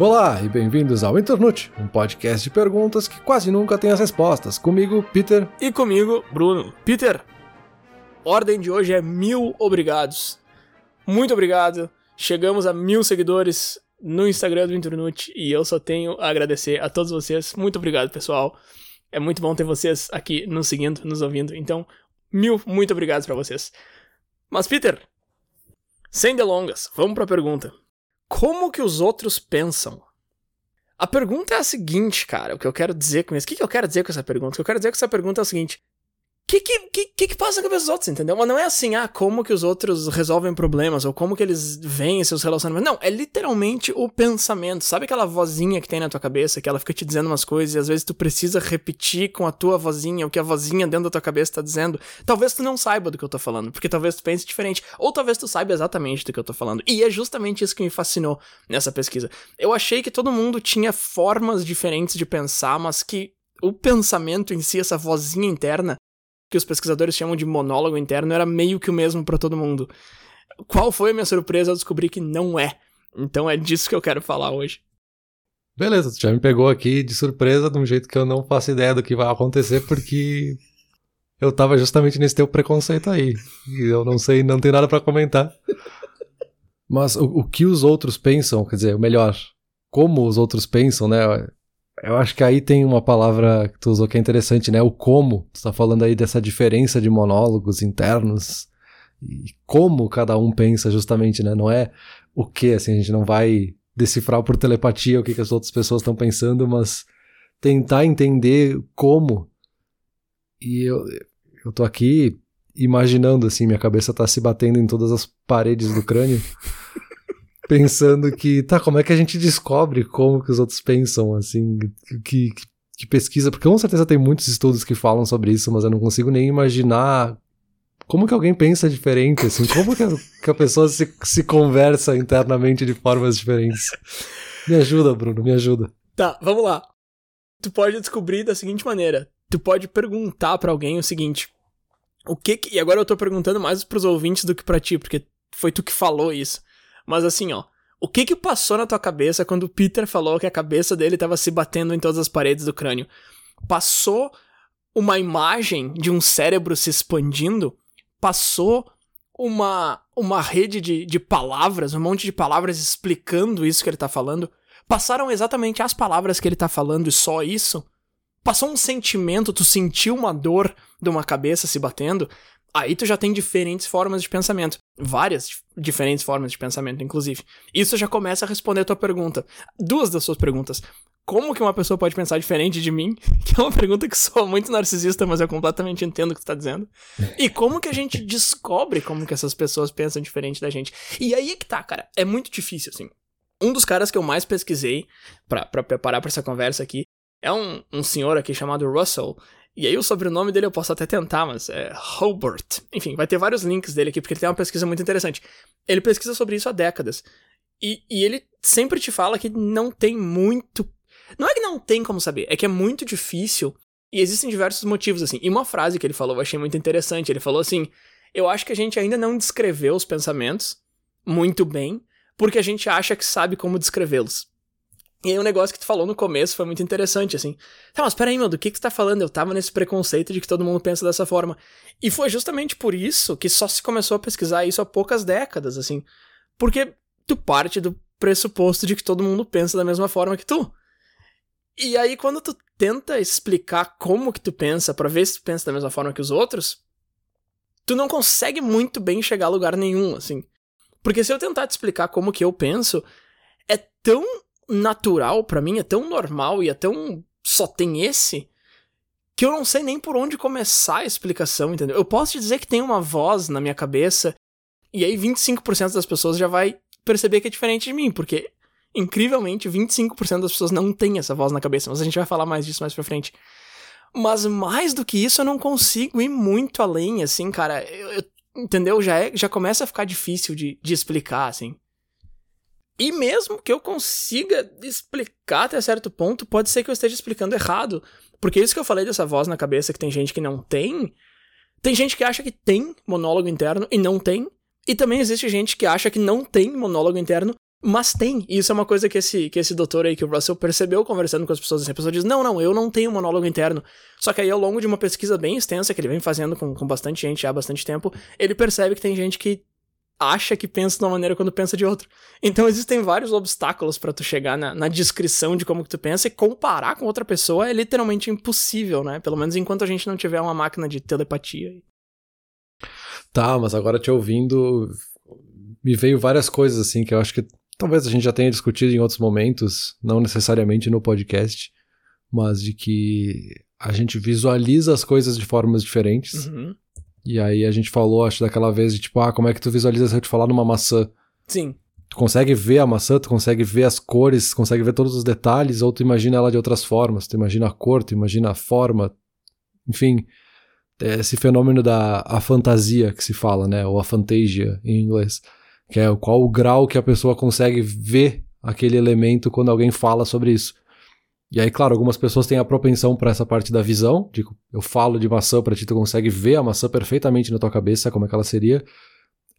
Olá e bem-vindos ao Internute, um podcast de perguntas que quase nunca tem as respostas. Comigo, Peter. E comigo, Bruno. Peter, ordem de hoje é mil obrigados. Muito obrigado. Chegamos a mil seguidores no Instagram do Internute e eu só tenho a agradecer a todos vocês. Muito obrigado, pessoal. É muito bom ter vocês aqui nos seguindo, nos ouvindo. Então, mil, muito obrigado para vocês. Mas, Peter, sem delongas, vamos para a pergunta. Como que os outros pensam? A pergunta é a seguinte, cara. O que eu quero dizer com isso? O que, que eu quero dizer com essa pergunta? O que eu quero dizer com essa pergunta é o seguinte: que, que, que, que passa na cabeça dos outros, entendeu? Mas não é assim, ah, como que os outros resolvem problemas, ou como que eles veem seus relacionamentos. Não, é literalmente o pensamento. Sabe aquela vozinha que tem na tua cabeça, que ela fica te dizendo umas coisas, e às vezes tu precisa repetir com a tua vozinha o que a vozinha dentro da tua cabeça tá dizendo? Talvez tu não saiba do que eu tô falando, porque talvez tu pense diferente, ou talvez tu saiba exatamente do que eu tô falando. E é justamente isso que me fascinou nessa pesquisa. Eu achei que todo mundo tinha formas diferentes de pensar, mas que o pensamento em si, essa vozinha interna, que os pesquisadores chamam de monólogo interno era meio que o mesmo para todo mundo. Qual foi a minha surpresa ao descobrir que não é? Então é disso que eu quero falar hoje. Beleza, já me pegou aqui de surpresa de um jeito que eu não faço ideia do que vai acontecer, porque eu tava justamente nesse teu preconceito aí. E eu não sei, não tem nada para comentar. Mas o, o que os outros pensam, quer dizer, o melhor, como os outros pensam, né? Eu acho que aí tem uma palavra que tu usou que é interessante, né? O como. Tu tá falando aí dessa diferença de monólogos internos e como cada um pensa justamente, né? Não é o que, assim, a gente não vai decifrar por telepatia o que, que as outras pessoas estão pensando, mas tentar entender como. E eu, eu tô aqui imaginando, assim, minha cabeça tá se batendo em todas as paredes do crânio pensando que, tá, como é que a gente descobre como que os outros pensam, assim, que, que, que pesquisa, porque com certeza tem muitos estudos que falam sobre isso, mas eu não consigo nem imaginar como que alguém pensa diferente, assim, como que a, que a pessoa se, se conversa internamente de formas diferentes. Me ajuda, Bruno, me ajuda. Tá, vamos lá. Tu pode descobrir da seguinte maneira. Tu pode perguntar para alguém o seguinte: o que, que e agora eu tô perguntando mais pros ouvintes do que para ti, porque foi tu que falou isso. Mas assim, ó. O que que passou na tua cabeça quando o Peter falou que a cabeça dele estava se batendo em todas as paredes do crânio? Passou uma imagem de um cérebro se expandindo? Passou uma, uma rede de, de palavras, um monte de palavras explicando isso que ele tá falando? Passaram exatamente as palavras que ele tá falando e só isso? Passou um sentimento, tu sentiu uma dor de uma cabeça se batendo? Aí tu já tem diferentes formas de pensamento. Várias diferentes formas de pensamento, inclusive. Isso já começa a responder a tua pergunta. Duas das suas perguntas. Como que uma pessoa pode pensar diferente de mim? Que é uma pergunta que sou muito narcisista, mas eu completamente entendo o que tu tá dizendo. E como que a gente descobre como que essas pessoas pensam diferente da gente? E aí é que tá, cara. É muito difícil, assim. Um dos caras que eu mais pesquisei para preparar para essa conversa aqui é um, um senhor aqui chamado Russell. E aí o sobrenome dele eu posso até tentar, mas é Hobart. Enfim, vai ter vários links dele aqui, porque ele tem uma pesquisa muito interessante. Ele pesquisa sobre isso há décadas. E, e ele sempre te fala que não tem muito. Não é que não tem como saber, é que é muito difícil. E existem diversos motivos, assim. E uma frase que ele falou eu achei muito interessante. Ele falou assim: Eu acho que a gente ainda não descreveu os pensamentos muito bem, porque a gente acha que sabe como descrevê-los. E aí um negócio que tu falou no começo foi muito interessante, assim. Tá, mas peraí, meu, do que que tu tá falando? Eu tava nesse preconceito de que todo mundo pensa dessa forma. E foi justamente por isso que só se começou a pesquisar isso há poucas décadas, assim. Porque tu parte do pressuposto de que todo mundo pensa da mesma forma que tu. E aí quando tu tenta explicar como que tu pensa para ver se tu pensa da mesma forma que os outros, tu não consegue muito bem chegar a lugar nenhum, assim. Porque se eu tentar te explicar como que eu penso, é tão natural para mim, é tão normal e é tão só tem esse que eu não sei nem por onde começar a explicação, entendeu? Eu posso te dizer que tem uma voz na minha cabeça e aí 25% das pessoas já vai perceber que é diferente de mim, porque incrivelmente 25% das pessoas não tem essa voz na cabeça, mas a gente vai falar mais disso mais pra frente. Mas mais do que isso, eu não consigo ir muito além, assim, cara. Eu, eu, entendeu? Já, é, já começa a ficar difícil de, de explicar, assim. E mesmo que eu consiga explicar até certo ponto, pode ser que eu esteja explicando errado. Porque isso que eu falei dessa voz na cabeça que tem gente que não tem, tem gente que acha que tem monólogo interno e não tem. E também existe gente que acha que não tem monólogo interno Mas tem, e isso é uma coisa que esse, que esse doutor aí, que o Russell percebeu conversando com as pessoas, assim, a pessoa diz, não, não, eu não tenho monólogo interno. Só que aí ao longo de uma pesquisa bem extensa, que ele vem fazendo com, com bastante gente há bastante tempo, ele percebe que tem gente que acha que pensa de uma maneira quando pensa de outra. Então existem vários obstáculos para tu chegar na, na, descrição de como que tu pensa e comparar com outra pessoa é literalmente impossível, né? Pelo menos enquanto a gente não tiver uma máquina de telepatia. Tá, mas agora te ouvindo, me veio várias coisas assim que eu acho que talvez a gente já tenha discutido em outros momentos, não necessariamente no podcast, mas de que a gente visualiza as coisas de formas diferentes. Uhum. E aí a gente falou, acho, daquela vez de tipo, ah, como é que tu visualiza se eu te falar numa maçã? Sim. Tu consegue ver a maçã, tu consegue ver as cores, consegue ver todos os detalhes, ou tu imagina ela de outras formas. Tu imagina a cor, tu imagina a forma. Enfim, é esse fenômeno da a fantasia que se fala, né? Ou a fantasia em inglês. Que é qual o grau que a pessoa consegue ver aquele elemento quando alguém fala sobre isso. E aí, claro, algumas pessoas têm a propensão para essa parte da visão, de eu falo de maçã para ti, tu consegue ver a maçã perfeitamente na tua cabeça, como é que ela seria.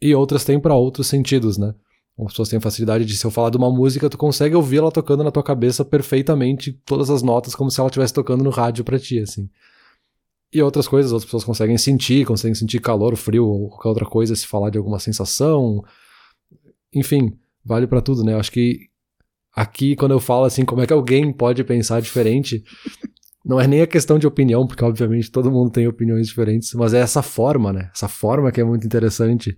E outras têm para outros sentidos, né? Algumas pessoas têm facilidade de, se eu falar de uma música, tu consegue ouvir ela tocando na tua cabeça perfeitamente, todas as notas, como se ela estivesse tocando no rádio para ti, assim. E outras coisas, outras pessoas conseguem sentir, conseguem sentir calor, frio, ou qualquer outra coisa, se falar de alguma sensação. Enfim, vale para tudo, né? Eu acho que aqui, quando eu falo assim, como é que alguém pode pensar diferente, não é nem a questão de opinião, porque obviamente todo mundo tem opiniões diferentes, mas é essa forma, né? Essa forma que é muito interessante.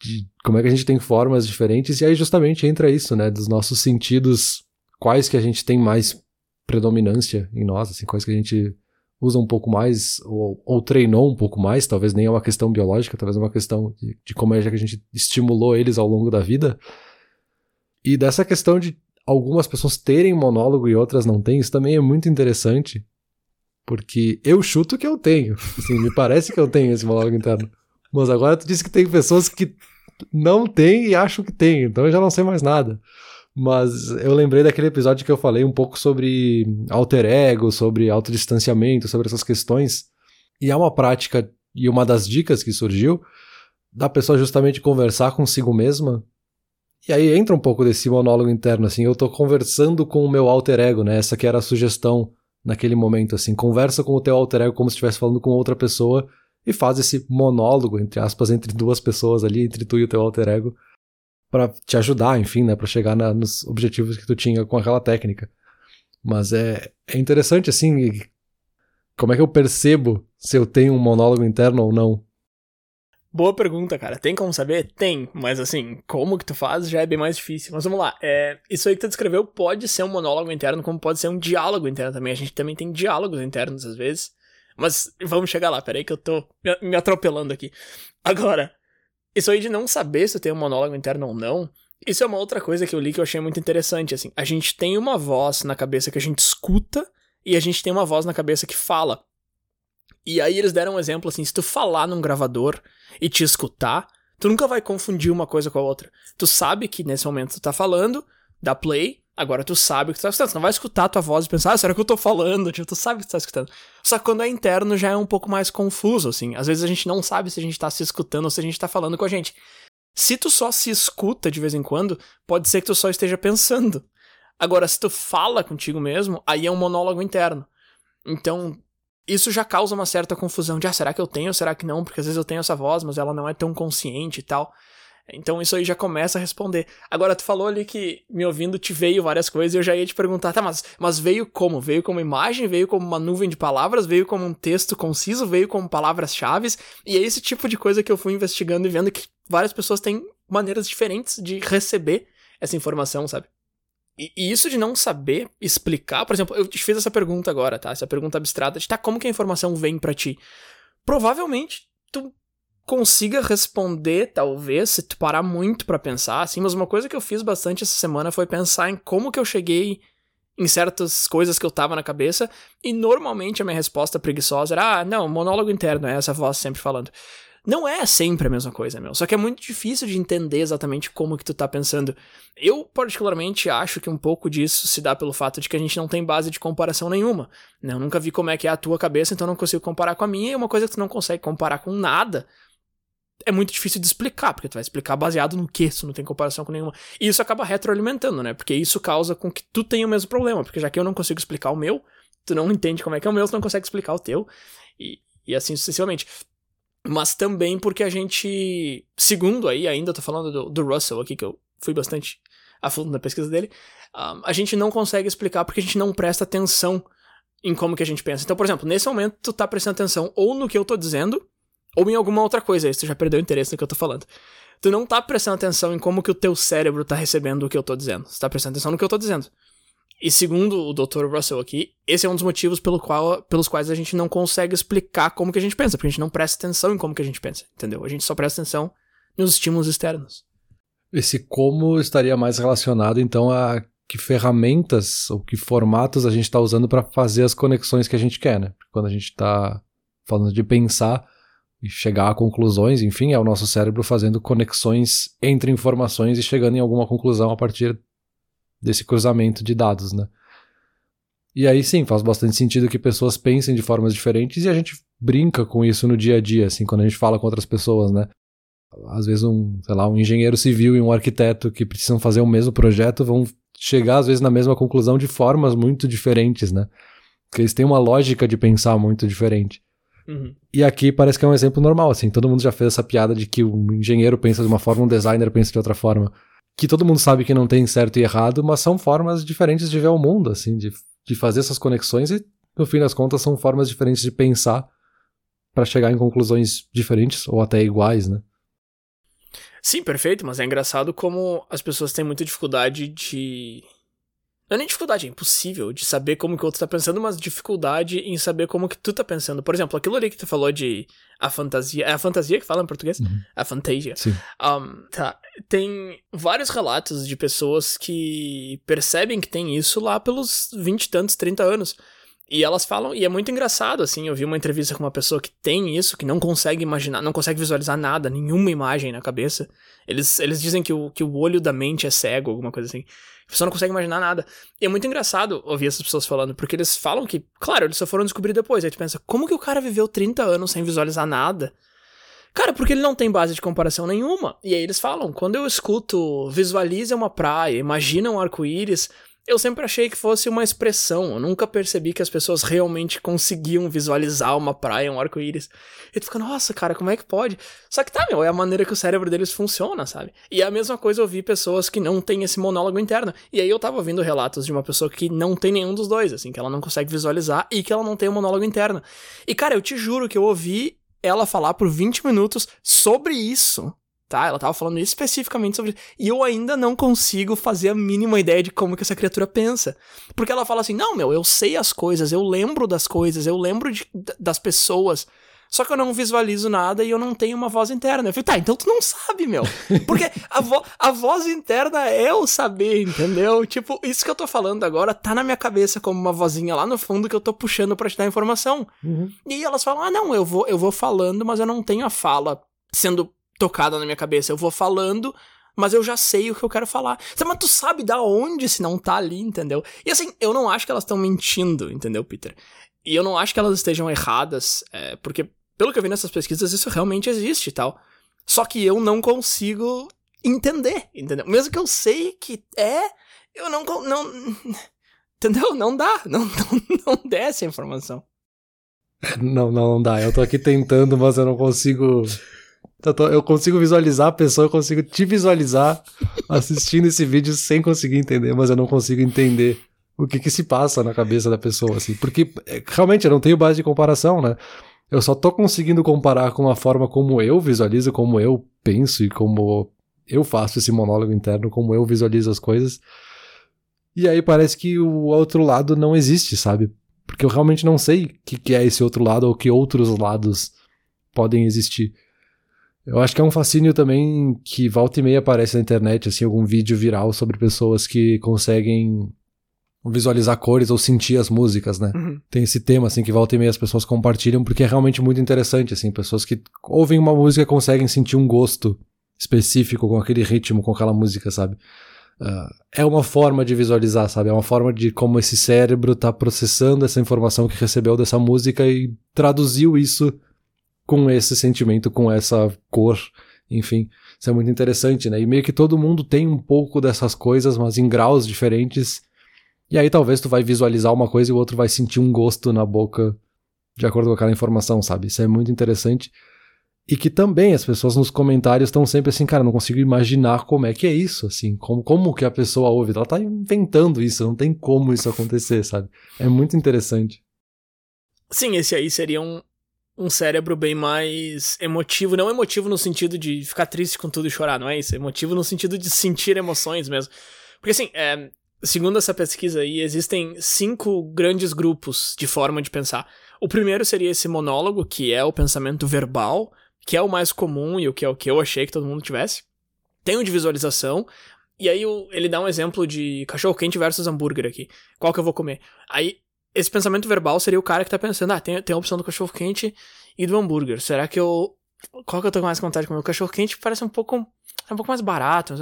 De como é que a gente tem formas diferentes, e aí justamente entra isso, né? Dos nossos sentidos, quais que a gente tem mais predominância em nós, assim, quais que a gente usa um pouco mais, ou, ou treinou um pouco mais, talvez nem é uma questão biológica, talvez é uma questão de, de como é que a gente estimulou eles ao longo da vida. E dessa questão de algumas pessoas terem monólogo e outras não têm, isso também é muito interessante. Porque eu chuto que eu tenho. Assim, me parece que eu tenho esse monólogo interno. Mas agora tu disse que tem pessoas que não têm e acham que tem, então eu já não sei mais nada. Mas eu lembrei daquele episódio que eu falei um pouco sobre alter ego, sobre autodistanciamento, sobre essas questões. E é uma prática e uma das dicas que surgiu da pessoa justamente conversar consigo mesma e aí entra um pouco desse monólogo interno, assim, eu tô conversando com o meu alter ego, né? Essa que era a sugestão naquele momento, assim, conversa com o teu alter ego como se estivesse falando com outra pessoa e faz esse monólogo, entre aspas, entre duas pessoas ali, entre tu e o teu alter ego, para te ajudar, enfim, né, para chegar na, nos objetivos que tu tinha com aquela técnica. Mas é, é interessante, assim, como é que eu percebo se eu tenho um monólogo interno ou não? Boa pergunta, cara. Tem como saber? Tem, mas assim, como que tu faz já é bem mais difícil. Mas vamos lá. É, isso aí que tu descreveu pode ser um monólogo interno, como pode ser um diálogo interno também. A gente também tem diálogos internos às vezes. Mas vamos chegar lá, peraí que eu tô me atropelando aqui. Agora, isso aí de não saber se tem um monólogo interno ou não, isso é uma outra coisa que eu li que eu achei muito interessante, assim. A gente tem uma voz na cabeça que a gente escuta e a gente tem uma voz na cabeça que fala. E aí eles deram um exemplo assim, se tu falar num gravador e te escutar, tu nunca vai confundir uma coisa com a outra. Tu sabe que nesse momento tu tá falando, dá play, agora tu sabe o que tu tá escutando. Tu não vai escutar a tua voz e pensar, ah, será que eu tô falando? Tipo, tu sabe o que tu tá escutando. Só que quando é interno já é um pouco mais confuso, assim. Às vezes a gente não sabe se a gente tá se escutando ou se a gente tá falando com a gente. Se tu só se escuta de vez em quando, pode ser que tu só esteja pensando. Agora, se tu fala contigo mesmo, aí é um monólogo interno. Então, isso já causa uma certa confusão de, ah, será que eu tenho, será que não? Porque às vezes eu tenho essa voz, mas ela não é tão consciente e tal. Então isso aí já começa a responder. Agora, tu falou ali que me ouvindo te veio várias coisas e eu já ia te perguntar, tá, mas, mas veio como? Veio como imagem? Veio como uma nuvem de palavras? Veio como um texto conciso? Veio como palavras-chave? E é esse tipo de coisa que eu fui investigando e vendo que várias pessoas têm maneiras diferentes de receber essa informação, sabe? E, e, isso de não saber explicar, por exemplo, eu te fiz essa pergunta agora, tá? Essa pergunta abstrata de tá, como que a informação vem para ti? Provavelmente tu consiga responder, talvez, se tu parar muito para pensar, assim, mas uma coisa que eu fiz bastante essa semana foi pensar em como que eu cheguei em certas coisas que eu tava na cabeça, e normalmente a minha resposta preguiçosa era, ah, não, monólogo interno, é essa voz sempre falando. Não é sempre a mesma coisa, meu. Só que é muito difícil de entender exatamente como que tu tá pensando. Eu, particularmente, acho que um pouco disso se dá pelo fato de que a gente não tem base de comparação nenhuma. Né? Eu nunca vi como é que é a tua cabeça, então não consigo comparar com a minha, e uma coisa que tu não consegue comparar com nada é muito difícil de explicar, porque tu vai explicar baseado no que, se não tem comparação com nenhuma. E isso acaba retroalimentando, né? Porque isso causa com que tu tenha o mesmo problema, porque já que eu não consigo explicar o meu, tu não entende como é que é o meu, tu não consegue explicar o teu, e, e assim sucessivamente. Mas também porque a gente, segundo aí, ainda tô falando do, do Russell aqui, que eu fui bastante a fundo na pesquisa dele, um, a gente não consegue explicar porque a gente não presta atenção em como que a gente pensa. Então, por exemplo, nesse momento tu tá prestando atenção ou no que eu tô dizendo, ou em alguma outra coisa, aí tu já perdeu o interesse no que eu tô falando. Tu não tá prestando atenção em como que o teu cérebro tá recebendo o que eu tô dizendo. Você tá prestando atenção no que eu tô dizendo. E segundo o Dr. Russell aqui, esse é um dos motivos pelo qual, pelos quais a gente não consegue explicar como que a gente pensa, porque a gente não presta atenção em como que a gente pensa, entendeu? A gente só presta atenção nos estímulos externos. Esse como estaria mais relacionado então a que ferramentas ou que formatos a gente está usando para fazer as conexões que a gente quer, né? Quando a gente está falando de pensar e chegar a conclusões, enfim, é o nosso cérebro fazendo conexões entre informações e chegando em alguma conclusão a partir desse cruzamento de dados, né? E aí sim, faz bastante sentido que pessoas pensem de formas diferentes e a gente brinca com isso no dia a dia, assim, quando a gente fala com outras pessoas, né? Às vezes um, sei lá, um engenheiro civil e um arquiteto que precisam fazer o mesmo projeto vão chegar às vezes na mesma conclusão de formas muito diferentes, né? Porque eles têm uma lógica de pensar muito diferente. Uhum. E aqui parece que é um exemplo normal, assim. Todo mundo já fez essa piada de que o engenheiro pensa de uma forma, um designer pensa de outra forma. Que todo mundo sabe que não tem certo e errado, mas são formas diferentes de ver o mundo, assim, de, de fazer essas conexões e, no fim das contas, são formas diferentes de pensar para chegar em conclusões diferentes ou até iguais, né? Sim, perfeito, mas é engraçado como as pessoas têm muita dificuldade de. Não é nem dificuldade, é impossível de saber como que o outro tá pensando, mas dificuldade em saber como que tu tá pensando. Por exemplo, aquilo ali que tu falou de a fantasia. É a fantasia que fala em português? Uhum. A fantasia. Sim. Um, tá. Tem vários relatos de pessoas que percebem que tem isso lá pelos 20 e tantos, 30 anos. E elas falam, e é muito engraçado, assim, eu vi uma entrevista com uma pessoa que tem isso, que não consegue imaginar, não consegue visualizar nada, nenhuma imagem na cabeça. Eles, eles dizem que o, que o olho da mente é cego, alguma coisa assim. Pessoa não consegue imaginar nada. E é muito engraçado ouvir essas pessoas falando, porque eles falam que, claro, eles só foram descobrir depois. Aí tu pensa, como que o cara viveu 30 anos sem visualizar nada? Cara, porque ele não tem base de comparação nenhuma. E aí eles falam, quando eu escuto, visualize uma praia, imagina um arco-íris, eu sempre achei que fosse uma expressão. Eu nunca percebi que as pessoas realmente conseguiam visualizar uma praia, um arco-íris. E tu fica, nossa, cara, como é que pode? Só que tá, meu, é a maneira que o cérebro deles funciona, sabe? E é a mesma coisa eu vi pessoas que não têm esse monólogo interno. E aí eu tava ouvindo relatos de uma pessoa que não tem nenhum dos dois, assim, que ela não consegue visualizar e que ela não tem um monólogo interno. E, cara, eu te juro que eu ouvi ela falar por 20 minutos sobre isso tá? Ela tava falando especificamente sobre E eu ainda não consigo fazer a mínima ideia de como que essa criatura pensa. Porque ela fala assim: não, meu, eu sei as coisas, eu lembro das coisas, eu lembro de, das pessoas. Só que eu não visualizo nada e eu não tenho uma voz interna. Eu falei, tá, então tu não sabe, meu. Porque a, vo a voz interna é o saber, entendeu? Tipo, isso que eu tô falando agora tá na minha cabeça como uma vozinha lá no fundo que eu tô puxando pra te dar informação. Uhum. E elas falam, ah, não, eu vou, eu vou falando, mas eu não tenho a fala sendo tocada na minha cabeça. Eu vou falando, mas eu já sei o que eu quero falar. Mas tu sabe da onde se não tá ali, entendeu? E assim, eu não acho que elas estão mentindo, entendeu, Peter? E eu não acho que elas estejam erradas, é, porque pelo que eu vi nessas pesquisas, isso realmente existe e tal. Só que eu não consigo entender, entendeu? Mesmo que eu sei que é, eu não. não entendeu? Não dá. Não, não, não desce a informação. Não, não, não dá. Eu tô aqui tentando, mas eu não consigo eu consigo visualizar a pessoa, eu consigo te visualizar assistindo esse vídeo sem conseguir entender, mas eu não consigo entender o que que se passa na cabeça da pessoa, assim. Porque é, realmente eu não tenho base de comparação, né? Eu só tô conseguindo comparar com a forma como eu visualizo, como eu penso e como eu faço esse monólogo interno, como eu visualizo as coisas. E aí parece que o outro lado não existe, sabe? Porque eu realmente não sei o que, que é esse outro lado ou que outros lados podem existir. Eu acho que é um fascínio também que volta e meia aparece na internet, assim, algum vídeo viral sobre pessoas que conseguem visualizar cores ou sentir as músicas, né? Uhum. Tem esse tema, assim, que volta e meia as pessoas compartilham porque é realmente muito interessante, assim, pessoas que ouvem uma música conseguem sentir um gosto específico com aquele ritmo, com aquela música, sabe? Uh, é uma forma de visualizar, sabe? É uma forma de como esse cérebro tá processando essa informação que recebeu dessa música e traduziu isso com esse sentimento, com essa cor, enfim. Isso é muito interessante, né? E meio que todo mundo tem um pouco dessas coisas, mas em graus diferentes. E aí talvez tu vai visualizar uma coisa e o outro vai sentir um gosto na boca de acordo com aquela informação, sabe? Isso é muito interessante. E que também as pessoas nos comentários estão sempre assim, cara, não consigo imaginar como é que é isso, assim, como, como que a pessoa ouve. Ela tá inventando isso, não tem como isso acontecer, sabe? É muito interessante. Sim, esse aí seria um, um cérebro bem mais emotivo, não emotivo no sentido de ficar triste com tudo e chorar, não é isso? Emotivo no sentido de sentir emoções mesmo. Porque assim, é, segundo essa pesquisa aí, existem cinco grandes grupos de forma de pensar. O primeiro seria esse monólogo, que é o pensamento verbal, que é o mais comum e o que é o que eu achei que todo mundo tivesse. Tem o de visualização, e aí ele dá um exemplo de cachorro quente versus hambúrguer aqui. Qual que eu vou comer? Aí esse pensamento verbal seria o cara que tá pensando, ah, tem, tem a opção do cachorro quente e do hambúrguer. Será que eu. Qual que eu tô com mais vontade de comer? O cachorro quente parece um pouco. É um pouco mais barato.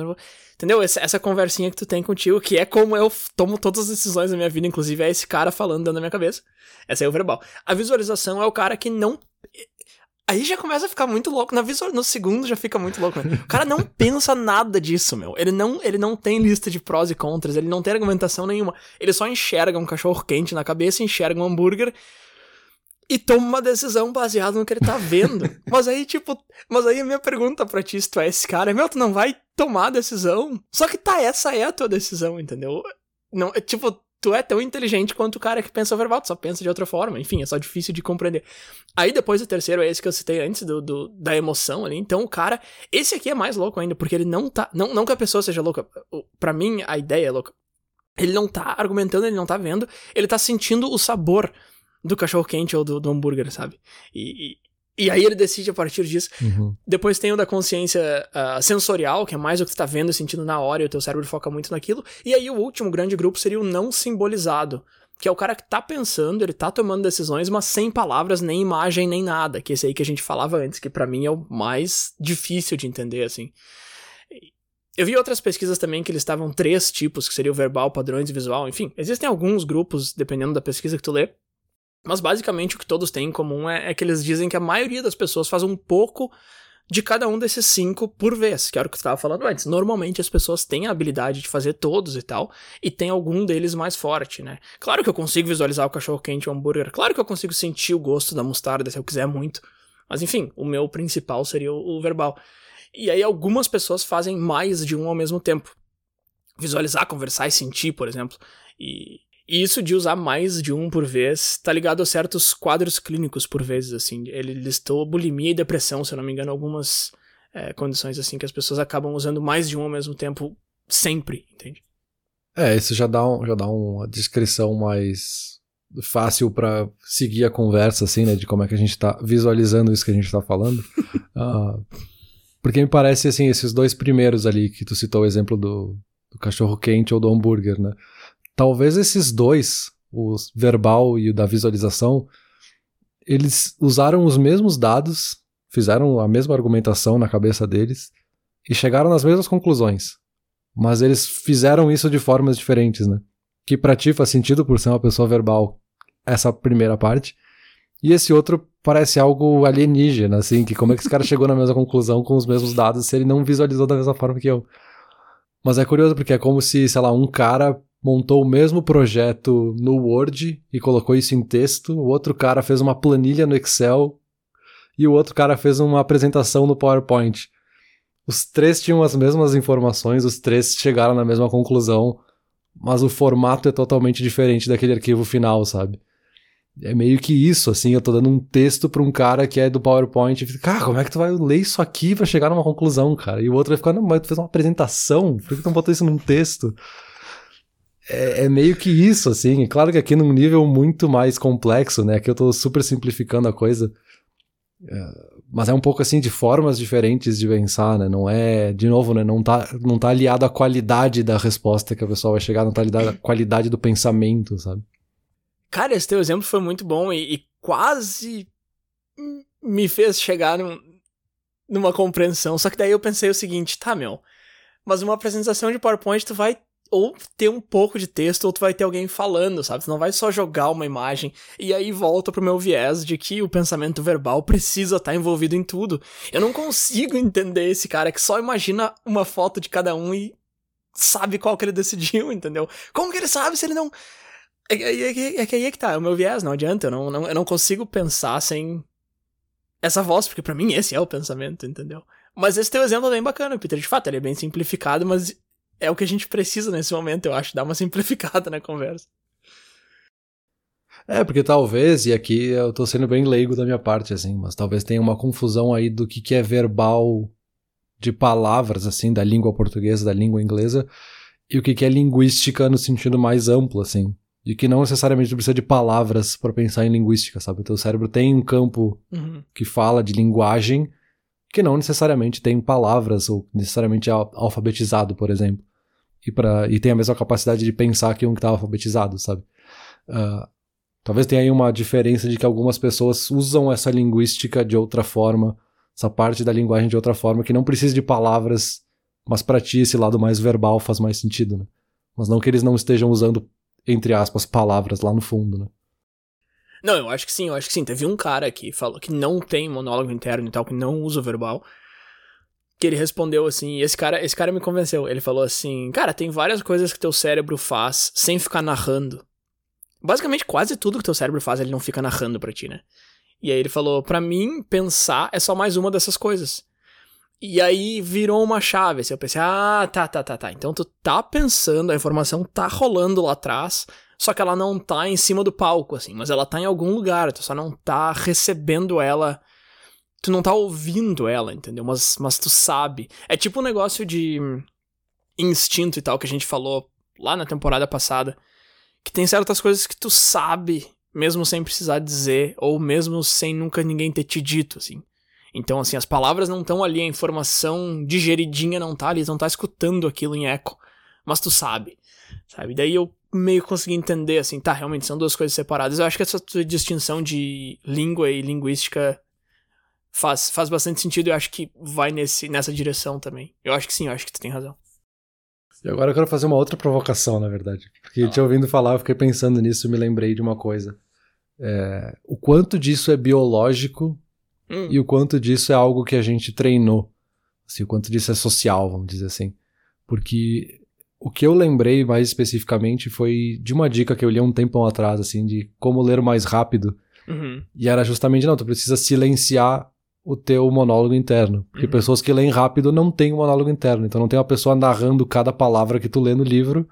Entendeu? Essa, essa conversinha que tu tem contigo, que é como eu tomo todas as decisões da minha vida, inclusive é esse cara falando dentro da minha cabeça. Essa é o verbal. A visualização é o cara que não Aí já começa a ficar muito louco. Na visual, no segundo já fica muito louco. Né? O cara não pensa nada disso, meu. Ele não, ele não tem lista de prós e contras, ele não tem argumentação nenhuma. Ele só enxerga um cachorro quente na cabeça, enxerga um hambúrguer e toma uma decisão baseada no que ele tá vendo. mas aí, tipo, mas aí a minha pergunta pra ti, se tu é esse cara, é, meu, tu não vai tomar a decisão. Só que tá, essa é a tua decisão, entendeu? Não, é, tipo, tu é tão inteligente quanto o cara que pensa verbal, tu só pensa de outra forma. Enfim, é só difícil de compreender. Aí depois o terceiro é esse que eu citei antes, do, do, da emoção ali. Então o cara. Esse aqui é mais louco ainda, porque ele não tá. Não, não que a pessoa seja louca. para mim, a ideia é louca. Ele não tá argumentando, ele não tá vendo, ele tá sentindo o sabor do cachorro quente ou do, do hambúrguer, sabe? E, e aí ele decide a partir disso. Uhum. Depois tem o da consciência uh, sensorial, que é mais o que tu tá vendo e sentindo na hora, e o teu cérebro foca muito naquilo. E aí o último grande grupo seria o não simbolizado, que é o cara que tá pensando, ele tá tomando decisões, mas sem palavras, nem imagem, nem nada. Que é esse aí que a gente falava antes, que para mim é o mais difícil de entender, assim. Eu vi outras pesquisas também que eles estavam três tipos, que seria o verbal, padrões e visual, enfim. Existem alguns grupos, dependendo da pesquisa que tu lê, mas basicamente o que todos têm em comum é, é, que eles dizem que a maioria das pessoas faz um pouco de cada um desses cinco por vez, que era o que eu estava falando antes. Normalmente as pessoas têm a habilidade de fazer todos e tal, e tem algum deles mais forte, né? Claro que eu consigo visualizar o cachorro quente ou hambúrguer, claro que eu consigo sentir o gosto da mostarda se eu quiser muito, mas enfim, o meu principal seria o, o verbal. E aí algumas pessoas fazem mais de um ao mesmo tempo. Visualizar, conversar e sentir, por exemplo. E, e isso de usar mais de um por vez tá ligado a certos quadros clínicos por vezes, assim. Ele listou bulimia e depressão, se eu não me engano, algumas é, condições assim que as pessoas acabam usando mais de um ao mesmo tempo sempre, entende? É, isso já dá, um, já dá uma descrição mais fácil para seguir a conversa, assim, né, de como é que a gente tá visualizando isso que a gente tá falando. uh, porque me parece, assim, esses dois primeiros ali, que tu citou o exemplo do, do cachorro quente ou do hambúrguer, né, talvez esses dois, o verbal e o da visualização, eles usaram os mesmos dados, fizeram a mesma argumentação na cabeça deles e chegaram nas mesmas conclusões. Mas eles fizeram isso de formas diferentes, né? Que pra ti faz sentido por ser uma pessoa verbal, essa primeira parte. E esse outro parece algo alienígena, assim, que como é que esse cara chegou na mesma conclusão com os mesmos dados se ele não visualizou da mesma forma que eu. Mas é curioso porque é como se, sei lá, um cara montou o mesmo projeto no Word e colocou isso em texto, o outro cara fez uma planilha no Excel e o outro cara fez uma apresentação no PowerPoint. Os três tinham as mesmas informações, os três chegaram na mesma conclusão, mas o formato é totalmente diferente daquele arquivo final, sabe? É meio que isso, assim, eu tô dando um texto pra um cara que é do PowerPoint e fica, cara, como é que tu vai ler isso aqui pra chegar numa conclusão, cara? E o outro vai ficar, não, mas tu fez uma apresentação, por que tu não botou isso num texto? É, é, meio que isso, assim. Claro que aqui num nível muito mais complexo, né? Aqui eu tô super simplificando a coisa. É, mas é um pouco assim de formas diferentes de pensar, né? Não é, de novo, né? Não tá, não tá aliado à qualidade da resposta que a pessoa vai chegar, não tá aliado à qualidade do pensamento, sabe? Cara, esse teu exemplo foi muito bom e, e quase me fez chegar num, numa compreensão. Só que daí eu pensei o seguinte, tá, meu, mas uma apresentação de PowerPoint tu vai ou ter um pouco de texto, ou tu vai ter alguém falando, sabe? Tu não vai só jogar uma imagem. E aí volta pro meu viés de que o pensamento verbal precisa estar tá envolvido em tudo. Eu não consigo entender esse cara que só imagina uma foto de cada um e sabe qual que ele decidiu, entendeu? Como que ele sabe se ele não. É, é, é, é que aí é que tá, é o meu viés, não adianta, eu não, não, eu não consigo pensar sem essa voz, porque para mim esse é o pensamento, entendeu? Mas esse teu exemplo é bem bacana, Peter. De fato, ele é bem simplificado, mas é o que a gente precisa nesse momento, eu acho, dar uma simplificada na conversa. É, porque talvez, e aqui eu tô sendo bem leigo da minha parte, assim, mas talvez tenha uma confusão aí do que, que é verbal de palavras, assim, da língua portuguesa, da língua inglesa, e o que, que é linguística no sentido mais amplo, assim. De que não necessariamente precisa de palavras para pensar em linguística, sabe? O teu cérebro tem um campo uhum. que fala de linguagem, que não necessariamente tem palavras ou necessariamente é alfabetizado, por exemplo. E, pra, e tem a mesma capacidade de pensar que um que está alfabetizado, sabe? Uh, talvez tenha aí uma diferença de que algumas pessoas usam essa linguística de outra forma, essa parte da linguagem de outra forma, que não precisa de palavras, mas para ti esse lado mais verbal faz mais sentido, né? Mas não que eles não estejam usando, entre aspas, palavras lá no fundo, né? Não, eu acho que sim, eu acho que sim. Teve um cara que falou que não tem monólogo interno e tal, que não usa o verbal. Que ele respondeu assim, esse cara, esse cara me convenceu. Ele falou assim: "Cara, tem várias coisas que teu cérebro faz sem ficar narrando. Basicamente quase tudo que teu cérebro faz, ele não fica narrando para ti, né? E aí ele falou: "Para mim, pensar é só mais uma dessas coisas." E aí virou uma chave. Assim, eu pensei, ah, tá, tá, tá, tá. Então tu tá pensando, a informação tá rolando lá atrás, só que ela não tá em cima do palco, assim, mas ela tá em algum lugar, tu só não tá recebendo ela. Tu não tá ouvindo ela, entendeu? Mas, mas tu sabe. É tipo um negócio de instinto e tal que a gente falou lá na temporada passada. Que tem certas coisas que tu sabe, mesmo sem precisar dizer, ou mesmo sem nunca ninguém ter te dito, assim. Então, assim, as palavras não estão ali, a informação digeridinha não tá ali, não tá escutando aquilo em eco, mas tu sabe, sabe? Daí eu meio consegui entender, assim, tá, realmente são duas coisas separadas. Eu acho que essa distinção de língua e linguística faz, faz bastante sentido e eu acho que vai nesse, nessa direção também. Eu acho que sim, eu acho que tu tem razão. E agora eu quero fazer uma outra provocação, na verdade. Porque ah. te ouvindo falar, eu fiquei pensando nisso e me lembrei de uma coisa. É, o quanto disso é biológico hum. e o quanto disso é algo que a gente treinou. Assim, o quanto disso é social, vamos dizer assim. Porque o que eu lembrei mais especificamente foi de uma dica que eu li um tempão atrás, assim, de como ler mais rápido. Uhum. E era justamente, não, tu precisa silenciar o teu monólogo interno. Porque uhum. pessoas que leem rápido não têm um monólogo interno. Então não tem uma pessoa narrando cada palavra que tu lê no livro.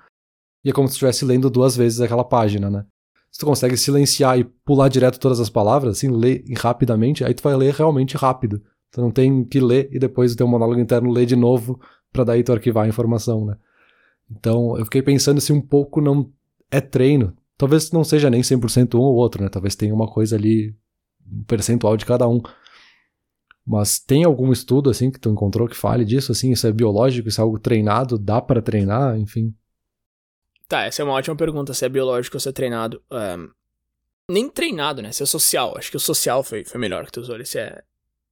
E é como se estivesse lendo duas vezes aquela página, né? Se tu consegue silenciar e pular direto todas as palavras, assim, ler rapidamente, aí tu vai ler realmente rápido. Tu não tem que ler e depois o teu monólogo interno ler de novo para daí tu arquivar a informação, né? Então eu fiquei pensando se um pouco não é treino. Talvez não seja nem 100% um ou outro, né? Talvez tenha uma coisa ali, um percentual de cada um. Mas tem algum estudo assim que tu encontrou que fale disso assim, isso é biológico, isso é algo treinado, dá para treinar, enfim? Tá, essa é uma ótima pergunta, se é biológico ou se é treinado. Nem treinado, né? Se é social. Acho que o social foi, foi melhor que tu usou. Se é,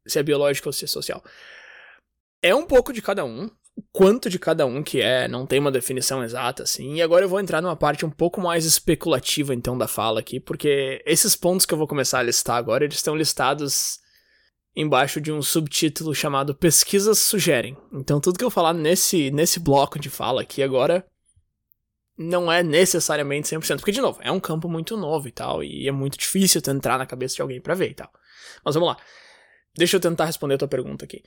se é biológico ou se é social. É um pouco de cada um quanto de cada um que é, não tem uma definição exata, assim. E agora eu vou entrar numa parte um pouco mais especulativa, então, da fala aqui, porque esses pontos que eu vou começar a listar agora, eles estão listados embaixo de um subtítulo chamado Pesquisas Sugerem. Então, tudo que eu falar nesse, nesse bloco de fala aqui agora não é necessariamente 100%, porque, de novo, é um campo muito novo e tal, e é muito difícil tu entrar na cabeça de alguém para ver e tal. Mas vamos lá. Deixa eu tentar responder a tua pergunta aqui.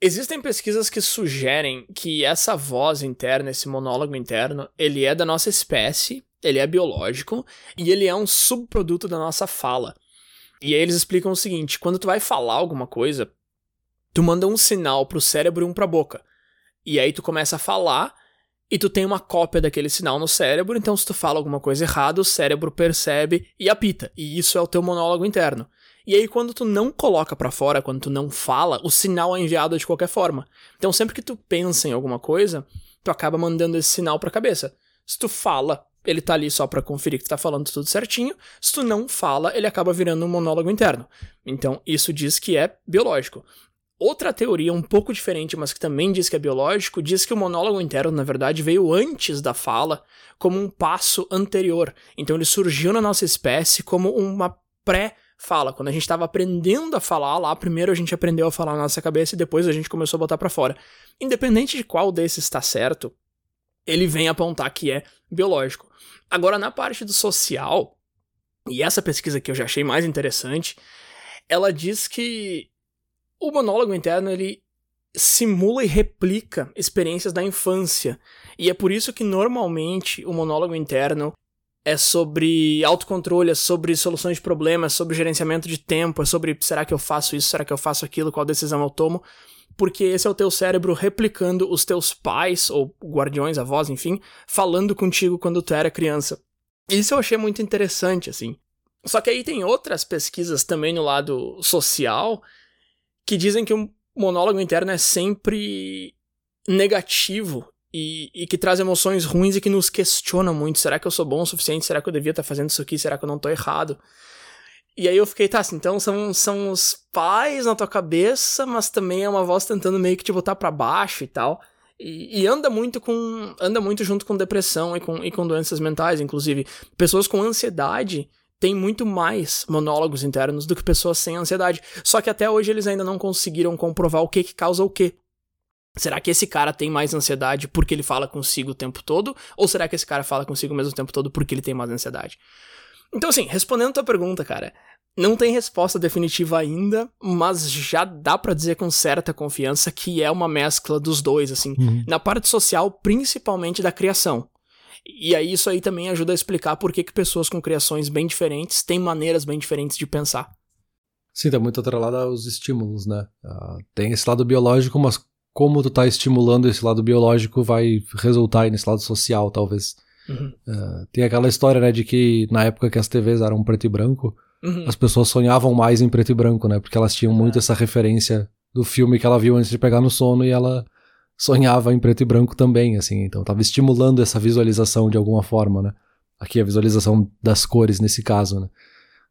Existem pesquisas que sugerem que essa voz interna, esse monólogo interno, ele é da nossa espécie, ele é biológico e ele é um subproduto da nossa fala. E aí eles explicam o seguinte: quando tu vai falar alguma coisa, tu manda um sinal pro cérebro e um pra boca. E aí tu começa a falar e tu tem uma cópia daquele sinal no cérebro, então se tu fala alguma coisa errada, o cérebro percebe e apita. E isso é o teu monólogo interno. E aí, quando tu não coloca para fora, quando tu não fala, o sinal é enviado de qualquer forma. Então, sempre que tu pensa em alguma coisa, tu acaba mandando esse sinal pra cabeça. Se tu fala, ele tá ali só para conferir que tu tá falando tudo certinho. Se tu não fala, ele acaba virando um monólogo interno. Então, isso diz que é biológico. Outra teoria um pouco diferente, mas que também diz que é biológico, diz que o monólogo interno, na verdade, veio antes da fala, como um passo anterior. Então ele surgiu na nossa espécie como uma pré-fala. Quando a gente estava aprendendo a falar lá, primeiro a gente aprendeu a falar na nossa cabeça e depois a gente começou a botar para fora. Independente de qual desses está certo, ele vem apontar que é biológico. Agora, na parte do social, e essa pesquisa que eu já achei mais interessante, ela diz que o monólogo interno ele simula e replica experiências da infância. E é por isso que normalmente o monólogo interno é sobre autocontrole, é sobre soluções de problemas, sobre gerenciamento de tempo, é sobre será que eu faço isso, será que eu faço aquilo, qual decisão eu tomo, porque esse é o teu cérebro replicando os teus pais ou guardiões, avós, enfim, falando contigo quando tu era criança. Isso eu achei muito interessante, assim. Só que aí tem outras pesquisas também no lado social que dizem que o monólogo interno é sempre negativo e, e, que traz emoções ruins e que nos questiona muito. Será que eu sou bom o suficiente? Será que eu devia estar fazendo isso aqui? Será que eu não estou errado? E aí eu fiquei, tá, assim, então são, são os pais na tua cabeça, mas também é uma voz tentando meio que te botar para baixo e tal. E, e, anda muito com. anda muito junto com depressão e com, e com doenças mentais, inclusive. Pessoas com ansiedade têm muito mais monólogos internos do que pessoas sem ansiedade. Só que até hoje eles ainda não conseguiram comprovar o que, que causa o quê. Será que esse cara tem mais ansiedade porque ele fala consigo o tempo todo? Ou será que esse cara fala consigo o mesmo tempo todo porque ele tem mais ansiedade? Então, assim, respondendo a tua pergunta, cara, não tem resposta definitiva ainda, mas já dá para dizer com certa confiança que é uma mescla dos dois, assim. Uhum. Na parte social, principalmente da criação. E aí isso aí também ajuda a explicar por que, que pessoas com criações bem diferentes têm maneiras bem diferentes de pensar. Sim, tá muito atrelado aos estímulos, né? Uh, tem esse lado biológico, mas como tu tá estimulando esse lado biológico vai resultar nesse lado social, talvez. Uhum. Uh, tem aquela história, né, de que na época que as TVs eram preto e branco, uhum. as pessoas sonhavam mais em preto e branco, né? Porque elas tinham muito essa referência do filme que ela viu antes de pegar no sono e ela sonhava em preto e branco também, assim. Então tava estimulando essa visualização de alguma forma, né? Aqui a visualização das cores nesse caso, né?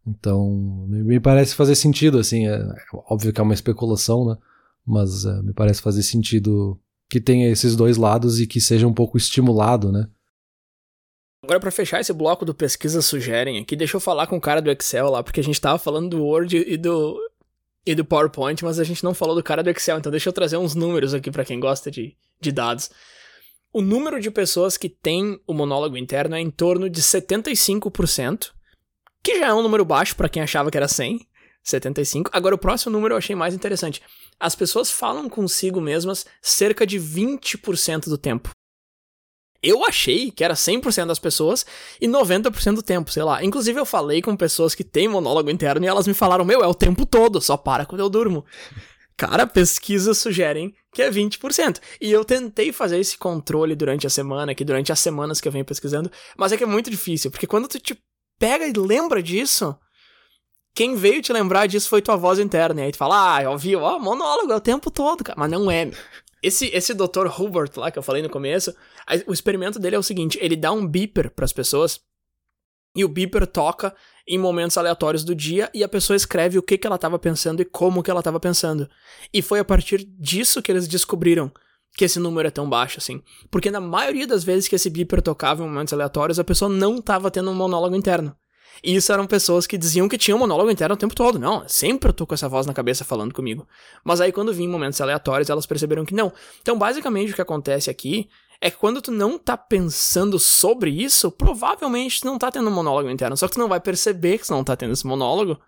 Então, me parece fazer sentido, assim. É, é óbvio que é uma especulação, né? Mas é, me parece fazer sentido que tenha esses dois lados e que seja um pouco estimulado, né? Agora, para fechar esse bloco do Pesquisa Sugerem aqui, deixa eu falar com o cara do Excel lá, porque a gente tava falando do Word e do, e do PowerPoint, mas a gente não falou do cara do Excel, então deixa eu trazer uns números aqui para quem gosta de, de dados. O número de pessoas que tem o monólogo interno é em torno de 75%, que já é um número baixo para quem achava que era 100, 75. Agora o próximo número eu achei mais interessante. As pessoas falam consigo mesmas cerca de 20% do tempo. Eu achei que era 100% das pessoas e 90% do tempo, sei lá. Inclusive, eu falei com pessoas que têm monólogo interno e elas me falaram: Meu, é o tempo todo, só para quando eu durmo. Cara, pesquisas sugerem que é 20%. E eu tentei fazer esse controle durante a semana, que durante as semanas que eu venho pesquisando, mas é que é muito difícil, porque quando tu te pega e lembra disso, quem veio te lembrar disso foi tua voz interna. E aí tu fala, ah, eu ouvi, ó, monólogo é o tempo todo, cara. Mas não é. Esse, esse Dr. Hubert lá que eu falei no começo, o experimento dele é o seguinte: ele dá um beeper para as pessoas e o beeper toca em momentos aleatórios do dia e a pessoa escreve o que, que ela estava pensando e como que ela estava pensando. E foi a partir disso que eles descobriram que esse número é tão baixo assim. Porque na maioria das vezes que esse beeper tocava em momentos aleatórios, a pessoa não estava tendo um monólogo interno. E isso eram pessoas que diziam que tinham um monólogo interno o tempo todo. Não, sempre eu tô com essa voz na cabeça falando comigo. Mas aí quando vinha momentos aleatórios, elas perceberam que não. Então, basicamente, o que acontece aqui é que quando tu não tá pensando sobre isso, provavelmente tu não tá tendo um monólogo interno. Só que tu não vai perceber que tu não tá tendo esse monólogo,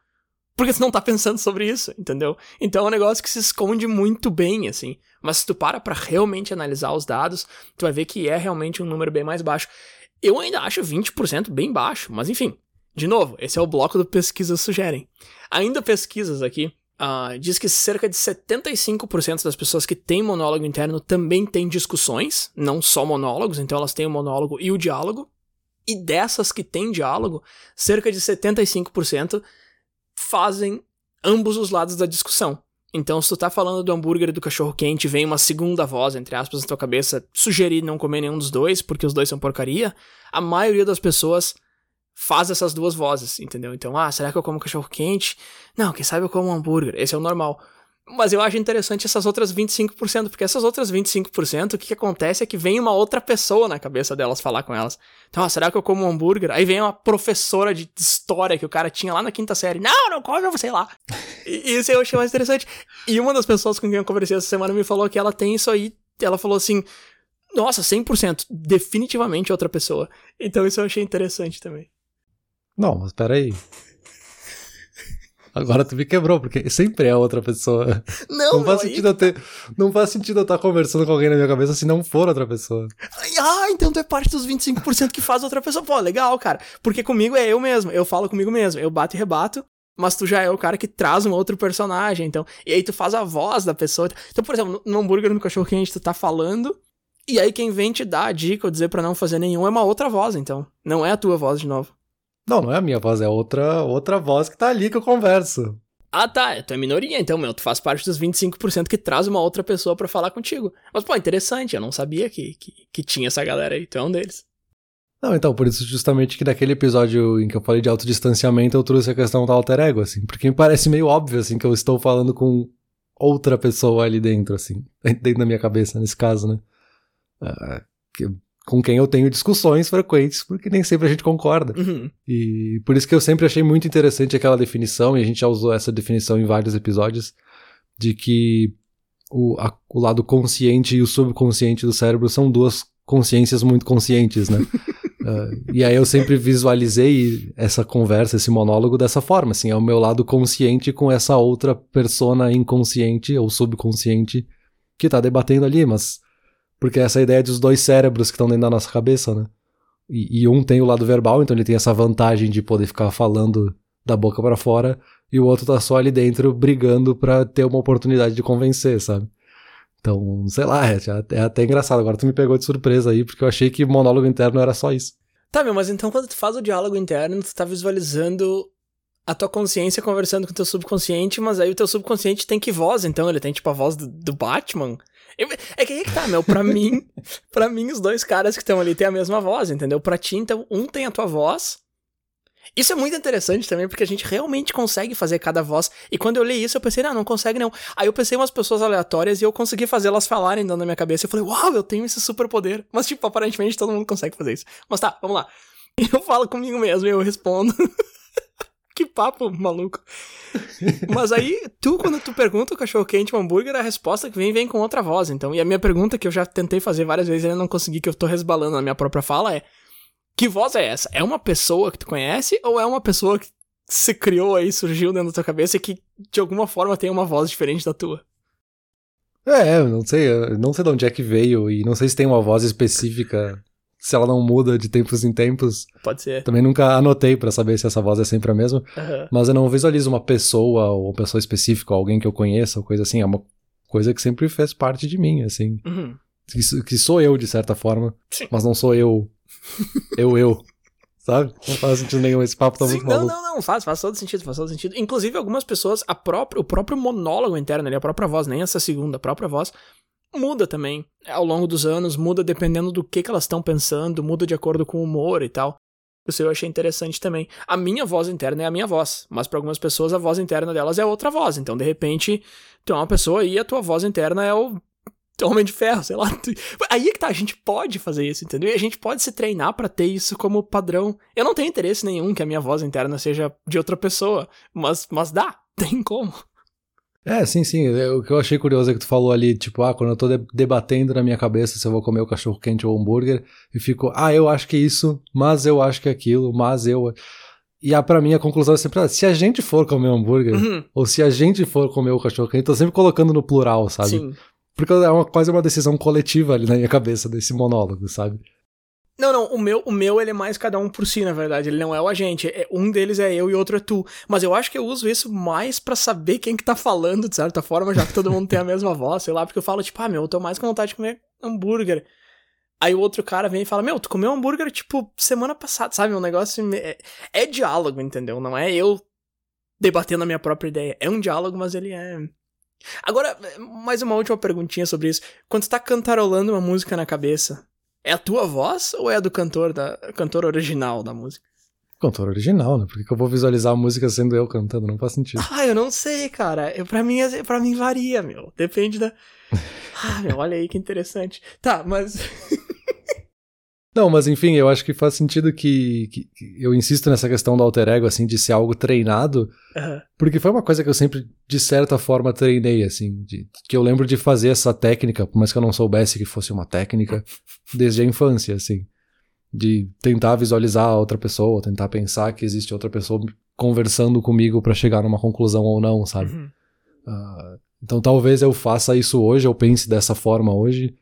porque tu não tá pensando sobre isso, entendeu? Então é um negócio que se esconde muito bem, assim. Mas se tu para pra realmente analisar os dados, tu vai ver que é realmente um número bem mais baixo. Eu ainda acho 20% bem baixo, mas enfim, de novo, esse é o bloco do Pesquisas Sugerem. Ainda pesquisas aqui, uh, diz que cerca de 75% das pessoas que têm monólogo interno também têm discussões, não só monólogos, então elas têm o monólogo e o diálogo. E dessas que têm diálogo, cerca de 75% fazem ambos os lados da discussão. Então, se tu tá falando do hambúrguer e do cachorro quente, vem uma segunda voz, entre aspas, na tua cabeça, sugerir não comer nenhum dos dois, porque os dois são porcaria, a maioria das pessoas faz essas duas vozes, entendeu? Então, ah, será que eu como cachorro quente? Não, quem sabe eu como hambúrguer. Esse é o normal. Mas eu acho interessante essas outras 25%, porque essas outras 25%, o que, que acontece é que vem uma outra pessoa na cabeça delas falar com elas. Então, ah, será que eu como hambúrguer? Aí vem uma professora de história que o cara tinha lá na quinta série. Não, não come, sei lá. E isso eu achei mais interessante. E uma das pessoas com quem eu conversei essa semana me falou que ela tem isso aí. Ela falou assim: Nossa, 100%, definitivamente outra pessoa. Então isso eu achei interessante também. Não, mas peraí. Agora tu me quebrou, porque sempre é outra pessoa. Não, não faz aí... sentido eu ter. Não faz sentido eu estar conversando com alguém na minha cabeça se não for outra pessoa. Ah, então tu é parte dos 25% que faz outra pessoa. Pô, legal, cara. Porque comigo é eu mesmo. Eu falo comigo mesmo. Eu bato e rebato. Mas tu já é o cara que traz um outro personagem, então. E aí tu faz a voz da pessoa. Então, por exemplo, no hambúrguer no cachorro quente, tu tá falando. E aí quem vem te dar a dica ou dizer para não fazer nenhum é uma outra voz, então. Não é a tua voz de novo. Não, não é a minha voz, é outra, outra voz que tá ali que eu converso. Ah, tá. Tu é minoria, então, meu. Tu faz parte dos 25% que traz uma outra pessoa para falar contigo. Mas, pô, interessante. Eu não sabia que, que, que, tinha essa galera aí. Tu é um deles. Não, então, por isso justamente que naquele episódio em que eu falei de autodistanciamento, eu trouxe a questão do alter ego, assim. Porque me parece meio óbvio, assim, que eu estou falando com outra pessoa ali dentro, assim. Dentro da minha cabeça, nesse caso, né? Uh, que com quem eu tenho discussões frequentes, porque nem sempre a gente concorda. Uhum. E por isso que eu sempre achei muito interessante aquela definição, e a gente já usou essa definição em vários episódios, de que o, a, o lado consciente e o subconsciente do cérebro são duas consciências muito conscientes, né? uh, e aí eu sempre visualizei essa conversa, esse monólogo dessa forma, assim, é o meu lado consciente com essa outra persona inconsciente ou subconsciente que tá debatendo ali, mas porque essa ideia dos dois cérebros que estão dentro da nossa cabeça, né? E, e, um tem o lado verbal, então ele tem essa vantagem de poder ficar falando da boca para fora, e o outro tá só ali dentro brigando para ter uma oportunidade de convencer, sabe? Então, sei lá, é, é, até engraçado. Agora tu me pegou de surpresa aí, porque eu achei que monólogo interno era só isso. Tá, meu, mas então quando tu faz o diálogo interno, tu tá visualizando a tua consciência conversando com o teu subconsciente, mas aí o teu subconsciente tem que voz, então ele tem tipo a voz do, do Batman. É que aí que tá, meu, pra mim, pra mim os dois caras que estão ali têm a mesma voz, entendeu? Pra ti, então, um tem a tua voz. Isso é muito interessante também, porque a gente realmente consegue fazer cada voz. E quando eu li isso, eu pensei, não, não consegue não. Aí eu pensei em umas pessoas aleatórias e eu consegui fazê-las falarem dentro da minha cabeça. Eu falei, uau, eu tenho esse superpoder. Mas, tipo, aparentemente todo mundo consegue fazer isso. Mas tá, vamos lá. Eu falo comigo mesmo eu respondo. que papo maluco. Mas aí, tu, quando tu pergunta o cachorro quente, o hambúrguer, a resposta que vem, vem com outra voz. Então, e a minha pergunta, que eu já tentei fazer várias vezes e ainda não consegui, que eu tô resbalando na minha própria fala, é: Que voz é essa? É uma pessoa que tu conhece ou é uma pessoa que se criou aí, surgiu dentro da tua cabeça e que de alguma forma tem uma voz diferente da tua? É, não sei, não sei de onde é que veio e não sei se tem uma voz específica se ela não muda de tempos em tempos. Pode ser. Também nunca anotei para saber se essa voz é sempre a mesma. Uhum. Mas eu não visualizo uma pessoa ou uma pessoa específica, alguém que eu conheça, ou coisa assim. É uma coisa que sempre fez parte de mim, assim. Uhum. Que, que, sou eu, de certa forma. Sim. Mas não sou eu. eu, eu. Sabe? Não faz sentido nenhum. Esse papo tá Sim, muito não, maluco. Não, não, não. Faz, faz todo sentido, faz todo sentido. Inclusive, algumas pessoas, a própria, o próprio monólogo interno ali, a própria voz, nem essa segunda, a própria voz, muda também ao longo dos anos, muda dependendo do que, que elas estão pensando, muda de acordo com o humor e tal. Isso eu achei interessante também. A minha voz interna é a minha voz, mas para algumas pessoas a voz interna delas é outra voz. Então, de repente, tu é uma pessoa e a tua voz interna é o Homem de Ferro, sei lá. Aí é que tá, a gente pode fazer isso, entendeu? E a gente pode se treinar para ter isso como padrão. Eu não tenho interesse nenhum que a minha voz interna seja de outra pessoa, mas, mas dá, tem como. É, sim, sim. É, o que eu achei curioso é que tu falou ali, tipo, ah, quando eu tô debatendo na minha cabeça se eu vou comer o cachorro quente ou o hambúrguer, e fico, ah, eu acho que isso, mas eu acho que aquilo, mas eu. E a, pra mim a conclusão é sempre, ah, se a gente for comer hambúrguer, uhum. ou se a gente for comer o cachorro quente, tô sempre colocando no plural, sabe? Sim. Porque é uma, quase uma decisão coletiva ali na minha cabeça desse monólogo, sabe? Não, não, o meu, o meu ele é mais cada um por si, na verdade. Ele não é o agente. É, um deles é eu e outro é tu. Mas eu acho que eu uso isso mais para saber quem que tá falando, de certa forma, já que todo mundo tem a mesma voz, sei lá, porque eu falo, tipo, ah, meu, eu tô mais com vontade de comer hambúrguer. Aí o outro cara vem e fala, meu, tu comeu hambúrguer, tipo, semana passada, sabe? Um negócio. É, é diálogo, entendeu? Não é eu debatendo a minha própria ideia. É um diálogo, mas ele é. Agora, mais uma última perguntinha sobre isso. Quando tu tá cantarolando uma música na cabeça, é a tua voz ou é a do cantor, da cantor original da música? Cantor original, né? Por que, que eu vou visualizar a música sendo eu cantando? Não faz sentido. Ah, eu não sei, cara. Eu, pra, mim, pra mim varia, meu. Depende da. Ah, meu, olha aí que interessante. Tá, mas. Não, mas enfim, eu acho que faz sentido que, que, que, eu insisto nessa questão do alter ego, assim, de ser algo treinado, Aham. porque foi uma coisa que eu sempre, de certa forma, treinei, assim, de- que eu lembro de fazer essa técnica, por mais que eu não soubesse que fosse uma técnica, desde a infância, assim, de tentar visualizar a outra pessoa, tentar pensar que existe outra pessoa conversando comigo pra chegar numa conclusão ou não, sabe? Uhum. Ah, então talvez eu faça isso hoje, eu pense dessa forma hoje,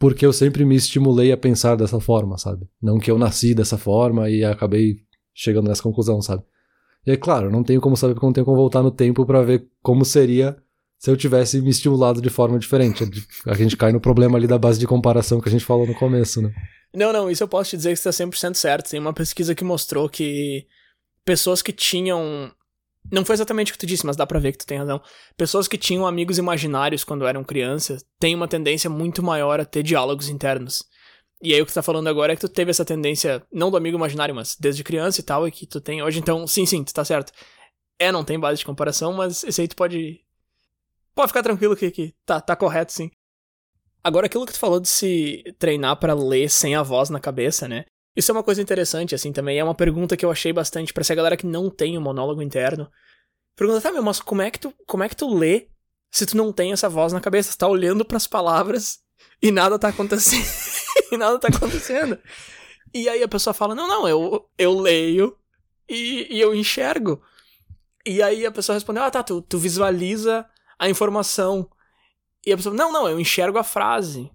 porque eu sempre me estimulei a pensar dessa forma, sabe? Não que eu nasci dessa forma e acabei chegando nessa conclusão, sabe? E é claro, não tenho como saber porque não tenho como voltar no tempo pra ver como seria se eu tivesse me estimulado de forma diferente. A gente cai no problema ali da base de comparação que a gente falou no começo, né? Não, não, isso eu posso te dizer que você tá 100% certo. Tem uma pesquisa que mostrou que pessoas que tinham. Não foi exatamente o que tu disse, mas dá pra ver que tu tem razão. Pessoas que tinham amigos imaginários quando eram crianças têm uma tendência muito maior a ter diálogos internos. E aí o que tu tá falando agora é que tu teve essa tendência, não do amigo imaginário, mas desde criança e tal, e que tu tem hoje. Então, sim, sim, tu tá certo. É, não tem base de comparação, mas esse aí tu pode. Pode ficar tranquilo que, que tá, tá correto, sim. Agora, aquilo que tu falou de se treinar pra ler sem a voz na cabeça, né? Isso é uma coisa interessante, assim, também. É uma pergunta que eu achei bastante pra essa galera que não tem um monólogo interno. Pergunta, tá, meu, mas como é que tu, como é que tu lê se tu não tem essa voz na cabeça? Tu tá olhando pras palavras e nada tá acontecendo. e nada tá acontecendo. E aí a pessoa fala, não, não, eu, eu leio e, e eu enxergo. E aí a pessoa respondeu, ah, tá, tu, tu visualiza a informação. E a pessoa, não, não, eu enxergo a frase.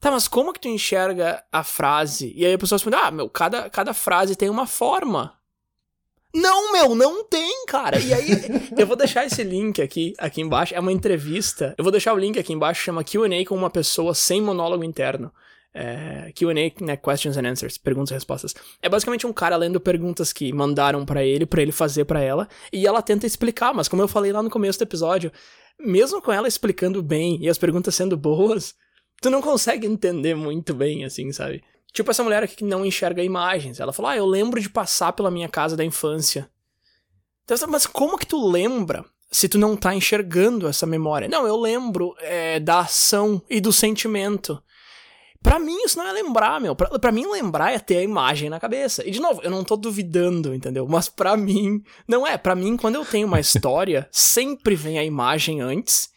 Tá, mas como que tu enxerga a frase? E aí a pessoa responde, ah, meu, cada, cada frase tem uma forma. Não, meu, não tem, cara. E aí, eu vou deixar esse link aqui, aqui embaixo. É uma entrevista. Eu vou deixar o link aqui embaixo, chama QA com uma pessoa sem monólogo interno. É, QA, né? Questions and Answers, perguntas e respostas. É basicamente um cara lendo perguntas que mandaram pra ele, pra ele fazer pra ela, e ela tenta explicar, mas como eu falei lá no começo do episódio, mesmo com ela explicando bem e as perguntas sendo boas, tu não consegue entender muito bem, assim, sabe? Tipo essa mulher aqui que não enxerga imagens. Ela falou: Ah, eu lembro de passar pela minha casa da infância. Então, mas como que tu lembra se tu não tá enxergando essa memória? Não, eu lembro é, da ação e do sentimento. Pra mim, isso não é lembrar, meu. Pra, pra mim, lembrar é ter a imagem na cabeça. E, de novo, eu não tô duvidando, entendeu? Mas pra mim, não é. Pra mim, quando eu tenho uma história, sempre vem a imagem antes.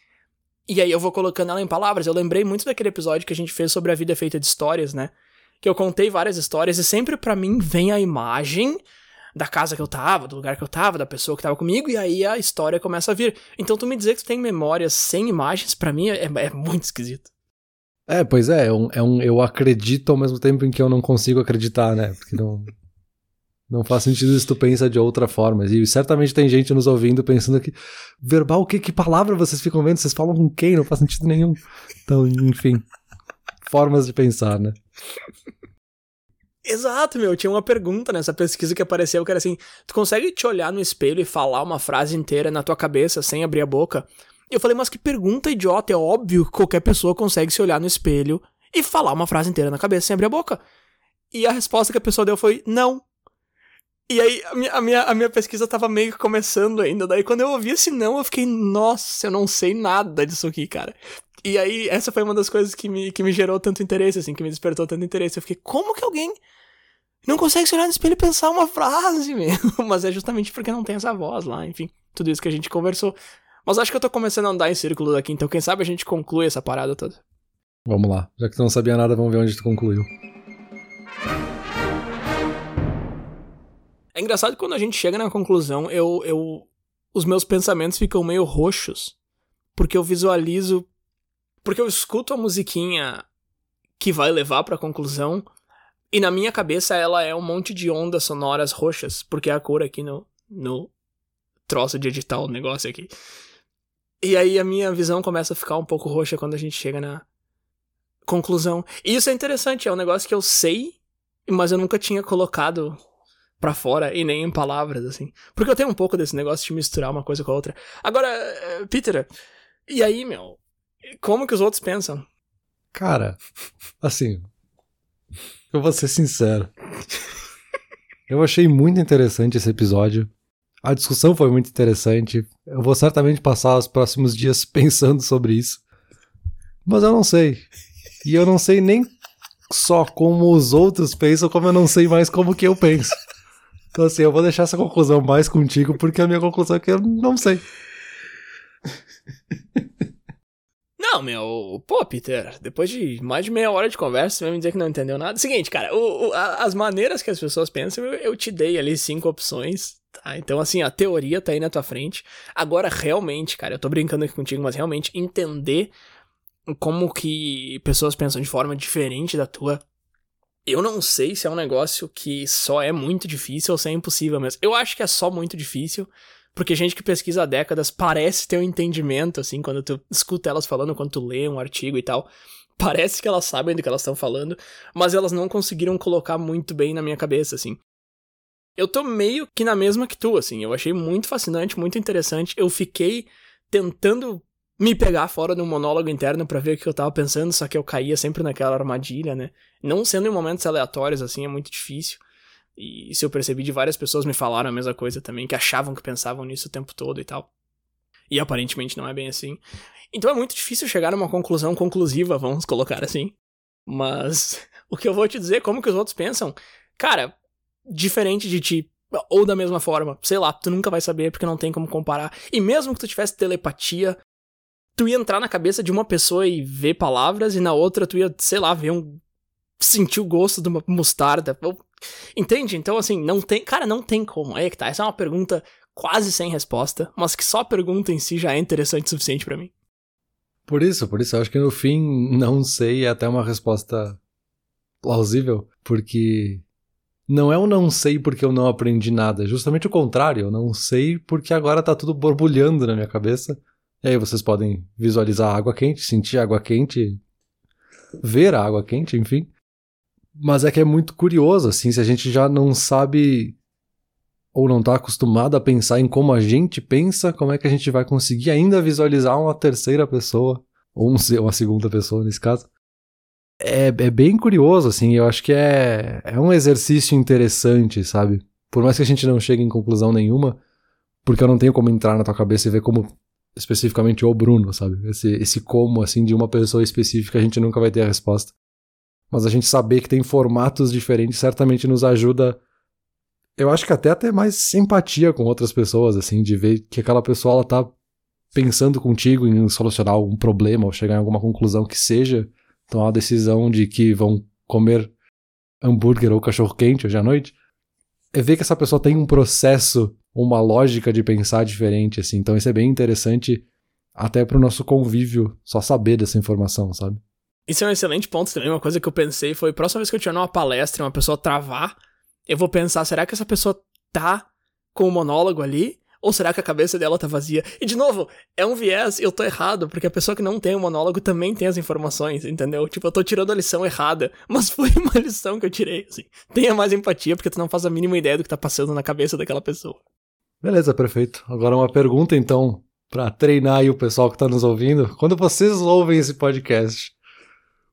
E aí eu vou colocando ela em palavras. Eu lembrei muito daquele episódio que a gente fez sobre a vida feita de histórias, né? Que eu contei várias histórias e sempre pra mim vem a imagem da casa que eu tava, do lugar que eu tava, da pessoa que tava comigo, e aí a história começa a vir. Então tu me dizer que tu tem memórias sem imagens, pra mim é, é muito esquisito. É, pois é, é um, é um, eu acredito ao mesmo tempo em que eu não consigo acreditar, né? Porque não, não faz sentido se tu pensa de outra forma. E certamente tem gente nos ouvindo pensando que, verbal, que, que palavra vocês ficam vendo? Vocês falam com quem? Não faz sentido nenhum. Então, enfim, formas de pensar, né? Exato, meu. Tinha uma pergunta nessa pesquisa que apareceu que era assim: tu consegue te olhar no espelho e falar uma frase inteira na tua cabeça sem abrir a boca? E eu falei, mas que pergunta idiota. É óbvio que qualquer pessoa consegue se olhar no espelho e falar uma frase inteira na cabeça sem abrir a boca. E a resposta que a pessoa deu foi não. E aí a minha, a minha, a minha pesquisa tava meio que começando ainda. Daí quando eu ouvi esse não, eu fiquei, nossa, eu não sei nada disso aqui, cara. E aí, essa foi uma das coisas que me, que me gerou tanto interesse, assim, que me despertou tanto interesse. Eu fiquei, como que alguém não consegue se olhar no espelho e pensar uma frase, meu? Mas é justamente porque não tem essa voz lá, enfim, tudo isso que a gente conversou. Mas acho que eu tô começando a andar em círculo daqui, então quem sabe a gente conclui essa parada toda. Vamos lá. Já que tu não sabia nada, vamos ver onde tu concluiu. É engraçado que quando a gente chega na conclusão, eu, eu. Os meus pensamentos ficam meio roxos. Porque eu visualizo. Porque eu escuto a musiquinha que vai levar pra conclusão. E na minha cabeça ela é um monte de ondas sonoras roxas. Porque é a cor aqui no. no troço de editar o negócio aqui. E aí a minha visão começa a ficar um pouco roxa quando a gente chega na conclusão. E isso é interessante, é um negócio que eu sei, mas eu nunca tinha colocado pra fora e nem em palavras, assim. Porque eu tenho um pouco desse negócio de misturar uma coisa com a outra. Agora, eh, Peter, e aí, meu? Como que os outros pensam? Cara, assim, eu vou ser sincero. Eu achei muito interessante esse episódio. A discussão foi muito interessante. Eu vou certamente passar os próximos dias pensando sobre isso. Mas eu não sei. E eu não sei nem só como os outros pensam, como eu não sei mais como que eu penso. Então, assim, eu vou deixar essa conclusão mais contigo, porque a minha conclusão é que eu não sei. Não, meu, pô, Peter, depois de mais de meia hora de conversa, você vai me dizer que não entendeu nada. Seguinte, cara, o, o, a, as maneiras que as pessoas pensam, eu, eu, te dei ali cinco opções, tá? Então, assim, a teoria tá aí na tua frente. Agora, realmente, cara, eu tô brincando aqui contigo, mas realmente entender como que pessoas pensam de forma diferente da tua. Eu não sei se é um negócio que só é muito difícil ou se é impossível mesmo. Eu acho que é só muito difícil, porque gente que pesquisa há décadas parece ter um entendimento, assim, quando tu escuta elas falando, quando tu lê um artigo e tal. Parece que elas sabem do que elas estão falando, mas elas não conseguiram colocar muito bem na minha cabeça, assim. Eu tô meio que na mesma que tu, assim. Eu achei muito fascinante, muito interessante. Eu fiquei tentando me pegar fora de um monólogo interno para ver o que eu tava pensando, só que eu caía sempre naquela armadilha, né? Não sendo em momentos aleatórios, assim, é muito difícil. E isso eu percebi de várias pessoas me falaram a mesma coisa também, que achavam que pensavam nisso o tempo todo e tal. E aparentemente não é bem assim. Então é muito difícil chegar numa conclusão conclusiva, vamos colocar assim. Mas o que eu vou te dizer, como que os outros pensam, cara, diferente de ti, ou da mesma forma, sei lá, tu nunca vai saber porque não tem como comparar. E mesmo que tu tivesse telepatia, tu ia entrar na cabeça de uma pessoa e ver palavras, e na outra tu ia, sei lá, ver um. sentir o gosto de uma mostarda. Entende? Então, assim, não tem. Cara, não tem como. É que tá. Essa é uma pergunta quase sem resposta, mas que só a pergunta em si já é interessante o suficiente para mim. Por isso, por isso, eu acho que no fim, não sei é até uma resposta plausível, porque não é o não sei porque eu não aprendi nada, é justamente o contrário, eu não sei porque agora tá tudo borbulhando na minha cabeça e aí vocês podem visualizar a água quente, sentir a água quente, ver a água quente, enfim. Mas é que é muito curioso, assim, se a gente já não sabe ou não está acostumado a pensar em como a gente pensa, como é que a gente vai conseguir ainda visualizar uma terceira pessoa, ou um, uma segunda pessoa nesse caso. É, é bem curioso, assim, eu acho que é, é um exercício interessante, sabe? Por mais que a gente não chegue em conclusão nenhuma, porque eu não tenho como entrar na tua cabeça e ver como especificamente o Bruno, sabe? Esse, esse como, assim, de uma pessoa específica, a gente nunca vai ter a resposta. Mas a gente saber que tem formatos diferentes certamente nos ajuda. Eu acho que até a ter mais empatia com outras pessoas, assim, de ver que aquela pessoa ela tá pensando contigo em solucionar algum problema ou chegar em alguma conclusão que seja tomar a decisão de que vão comer hambúrguer ou cachorro quente hoje à noite. É ver que essa pessoa tem um processo uma lógica de pensar diferente, assim. Então isso é bem interessante até para o nosso convívio só saber dessa informação, sabe? Isso é um excelente ponto também. Uma coisa que eu pensei foi: próxima vez que eu tiver numa palestra e uma pessoa travar, eu vou pensar, será que essa pessoa tá com o monólogo ali? Ou será que a cabeça dela tá vazia? E de novo, é um viés, eu tô errado, porque a pessoa que não tem o monólogo também tem as informações, entendeu? Tipo, eu tô tirando a lição errada, mas foi uma lição que eu tirei, assim. Tenha mais empatia, porque tu não faz a mínima ideia do que tá passando na cabeça daquela pessoa. Beleza, perfeito. Agora uma pergunta então, para treinar aí o pessoal que está nos ouvindo. Quando vocês ouvem esse podcast,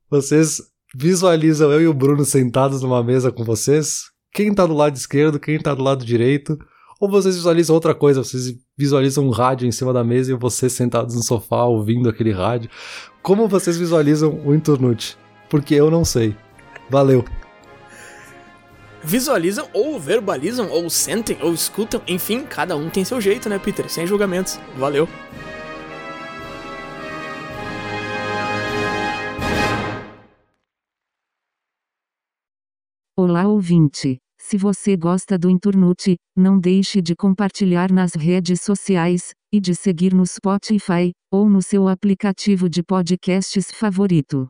vocês visualizam eu e o Bruno sentados numa mesa com vocês? Quem está do lado esquerdo, quem está do lado direito? Ou vocês visualizam outra coisa, vocês visualizam um rádio em cima da mesa e vocês sentados no sofá ouvindo aquele rádio. Como vocês visualizam o Inturnute? Porque eu não sei. Valeu! Visualizam ou verbalizam ou sentem ou escutam, enfim, cada um tem seu jeito, né, Peter? Sem julgamentos. Valeu. Olá, ouvinte. Se você gosta do Inturnute, não deixe de compartilhar nas redes sociais e de seguir no Spotify ou no seu aplicativo de podcasts favorito.